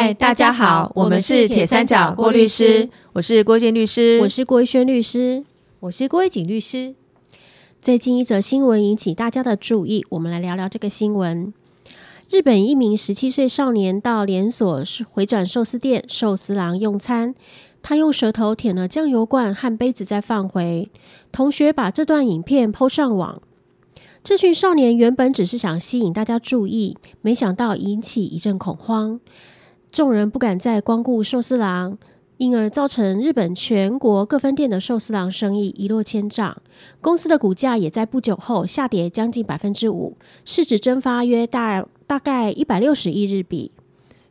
嗨，大家好，我们是铁三角郭律师，我是郭建律师，我是郭一轩律师，我是郭一景律师。最近一则新闻引起大家的注意，我们来聊聊这个新闻。日本一名十七岁少年到连锁回转寿司店寿司郎用餐，他用舌头舔了酱油罐和杯子再放回。同学把这段影片抛上网。这群少年原本只是想吸引大家注意，没想到引起一阵恐慌，众人不敢再光顾寿司郎，因而造成日本全国各分店的寿司郎生意一落千丈，公司的股价也在不久后下跌将近百分之五，市值蒸发约大大概一百六十亿日币。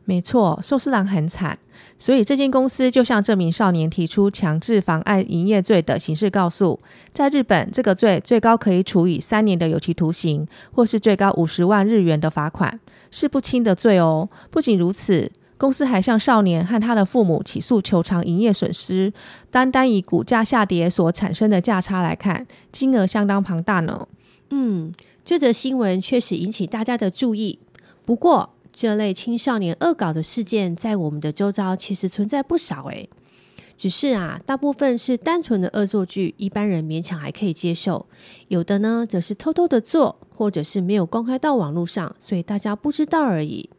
没错，寿司郎很惨，所以这间公司就向这名少年提出强制妨碍营业罪的刑事告诉。在日本，这个罪最高可以处以三年的有期徒刑，或是最高五十万日元的罚款，是不轻的罪哦。不仅如此，公司还向少年和他的父母起诉求偿营业损失。单单以股价下跌所产生的价差来看，金额相当庞大呢。嗯，这则新闻确实引起大家的注意。不过，这类青少年恶搞的事件，在我们的周遭其实存在不少诶。只是啊，大部分是单纯的恶作剧，一般人勉强还可以接受；有的呢，则是偷偷的做，或者是没有公开到网络上，所以大家不知道而已。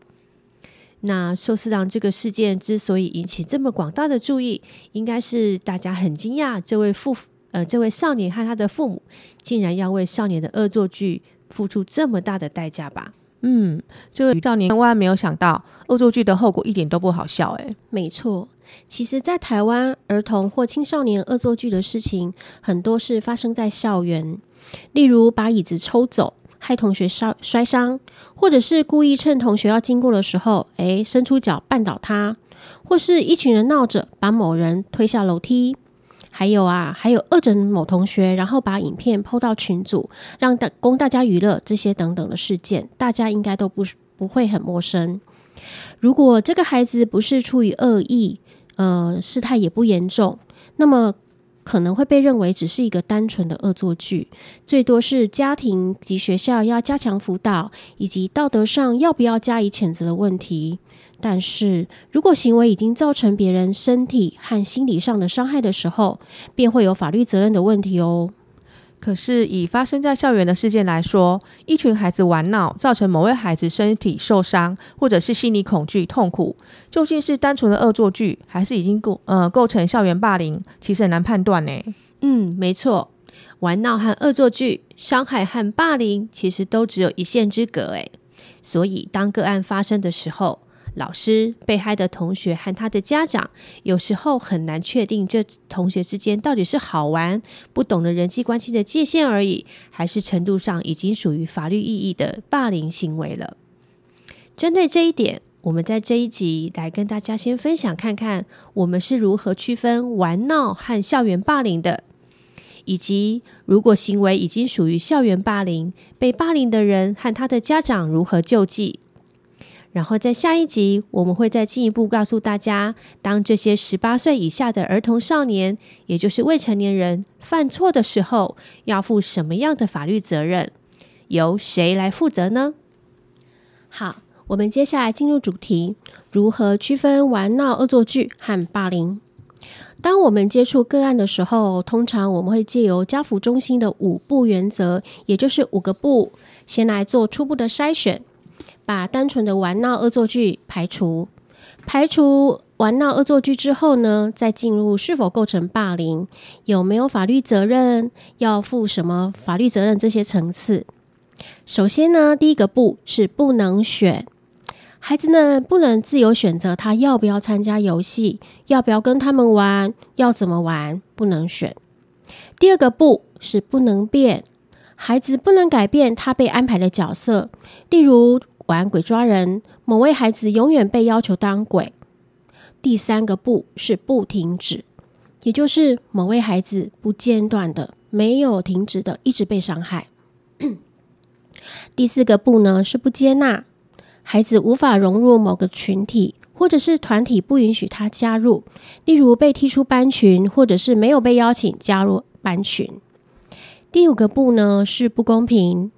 那寿司郎这个事件之所以引起这么广大的注意，应该是大家很惊讶，这位父呃，这位少年和他的父母，竟然要为少年的恶作剧付出这么大的代价吧？嗯，这位少年万万没有想到，恶作剧的后果一点都不好笑。哎，没错，其实，在台湾，儿童或青少年恶作剧的事情，很多是发生在校园，例如把椅子抽走，害同学摔摔伤，或者是故意趁同学要经过的时候，哎，伸出脚绊倒他，或是一群人闹着把某人推下楼梯。还有啊，还有恶整某同学，然后把影片抛到群组，让大供大家娱乐，这些等等的事件，大家应该都不不会很陌生。如果这个孩子不是出于恶意，呃，事态也不严重，那么可能会被认为只是一个单纯的恶作剧，最多是家庭及学校要加强辅导，以及道德上要不要加以谴责的问题。但是如果行为已经造成别人身体和心理上的伤害的时候，便会有法律责任的问题哦。可是以发生在校园的事件来说，一群孩子玩闹，造成某位孩子身体受伤，或者是心理恐惧、痛苦，究竟是单纯的恶作剧，还是已经构呃构成校园霸凌？其实很难判断呢。嗯，没错，玩闹和恶作剧、伤害和霸凌，其实都只有一线之隔诶。所以当个案发生的时候，老师、被害的同学和他的家长，有时候很难确定这同学之间到底是好玩、不懂得人际关系的界限而已，还是程度上已经属于法律意义的霸凌行为了。针对这一点，我们在这一集来跟大家先分享看看，我们是如何区分玩闹和校园霸凌的，以及如果行为已经属于校园霸凌，被霸凌的人和他的家长如何救济。然后在下一集，我们会再进一步告诉大家，当这些十八岁以下的儿童少年，也就是未成年人犯错的时候，要负什么样的法律责任，由谁来负责呢？好，我们接下来进入主题：如何区分玩闹恶作剧和霸凌？当我们接触个案的时候，通常我们会借由家福中心的五步原则，也就是五个步，先来做初步的筛选。把单纯的玩闹恶作剧排除，排除玩闹恶作剧之后呢，再进入是否构成霸凌，有没有法律责任，要负什么法律责任这些层次。首先呢，第一个步是不能选，孩子呢不能自由选择他要不要参加游戏，要不要跟他们玩，要怎么玩，不能选。第二个步是不能变，孩子不能改变他被安排的角色，例如。玩鬼抓人，某位孩子永远被要求当鬼。第三个不是不停止，也就是某位孩子不间断的、没有停止的一直被伤害。第四个不呢是不接纳，孩子无法融入某个群体，或者是团体不允许他加入，例如被踢出班群，或者是没有被邀请加入班群。第五个不呢是不公平。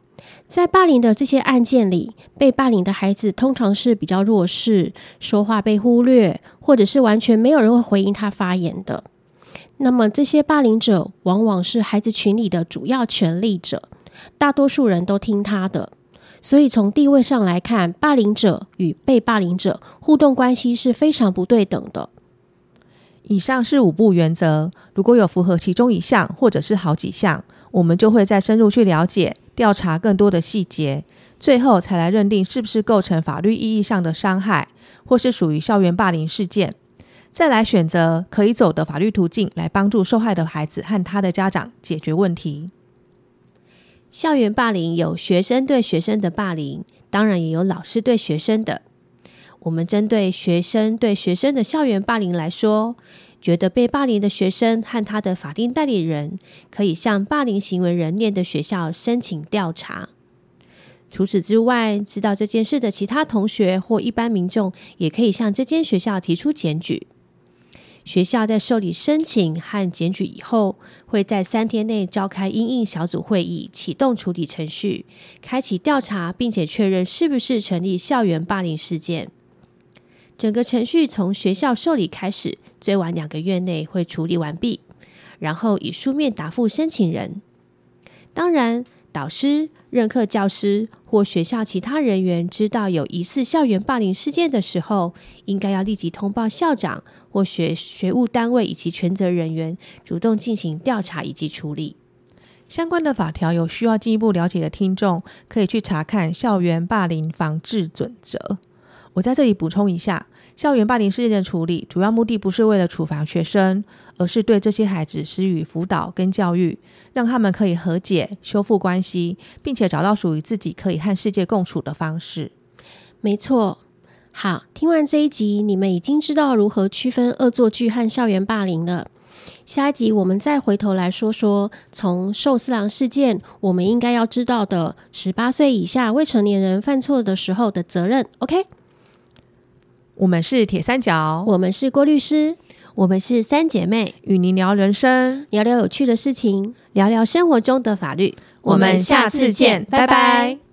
在霸凌的这些案件里，被霸凌的孩子通常是比较弱势，说话被忽略，或者是完全没有人会回应他发言的。那么，这些霸凌者往往是孩子群里的主要权力者，大多数人都听他的。所以，从地位上来看，霸凌者与被霸凌者互动关系是非常不对等的。以上是五步原则，如果有符合其中一项或者是好几项，我们就会再深入去了解、调查更多的细节，最后才来认定是不是构成法律意义上的伤害，或是属于校园霸凌事件，再来选择可以走的法律途径来帮助受害的孩子和他的家长解决问题。校园霸凌有学生对学生的霸凌，当然也有老师对学生的。我们针对学生对学生的校园霸凌来说，觉得被霸凌的学生和他的法定代理人可以向霸凌行为人念的学校申请调查。除此之外，知道这件事的其他同学或一般民众也可以向这间学校提出检举。学校在受理申请和检举以后，会在三天内召开应应小组会议，启动处理程序，开启调查，并且确认是不是成立校园霸凌事件。整个程序从学校受理开始，最晚两个月内会处理完毕，然后以书面答复申请人。当然，导师、任课教师或学校其他人员知道有疑似校园霸凌事件的时候，应该要立即通报校长或学学务单位以及全责人员，主动进行调查以及处理。相关的法条有需要进一步了解的听众，可以去查看《校园霸凌防治准则》。我在这里补充一下，校园霸凌事件的处理主要目的不是为了处罚学生，而是对这些孩子施予辅导跟教育，让他们可以和解、修复关系，并且找到属于自己可以和世界共处的方式。没错。好，听完这一集，你们已经知道如何区分恶作剧和校园霸凌了。下一集我们再回头来说说，从寿司郎事件，我们应该要知道的十八岁以下未成年人犯错的时候的责任。OK。我们是铁三角，我们是郭律师，我们是三姐妹，与您聊人生，聊聊有趣的事情，聊聊生活中的法律。我们下次见，拜拜。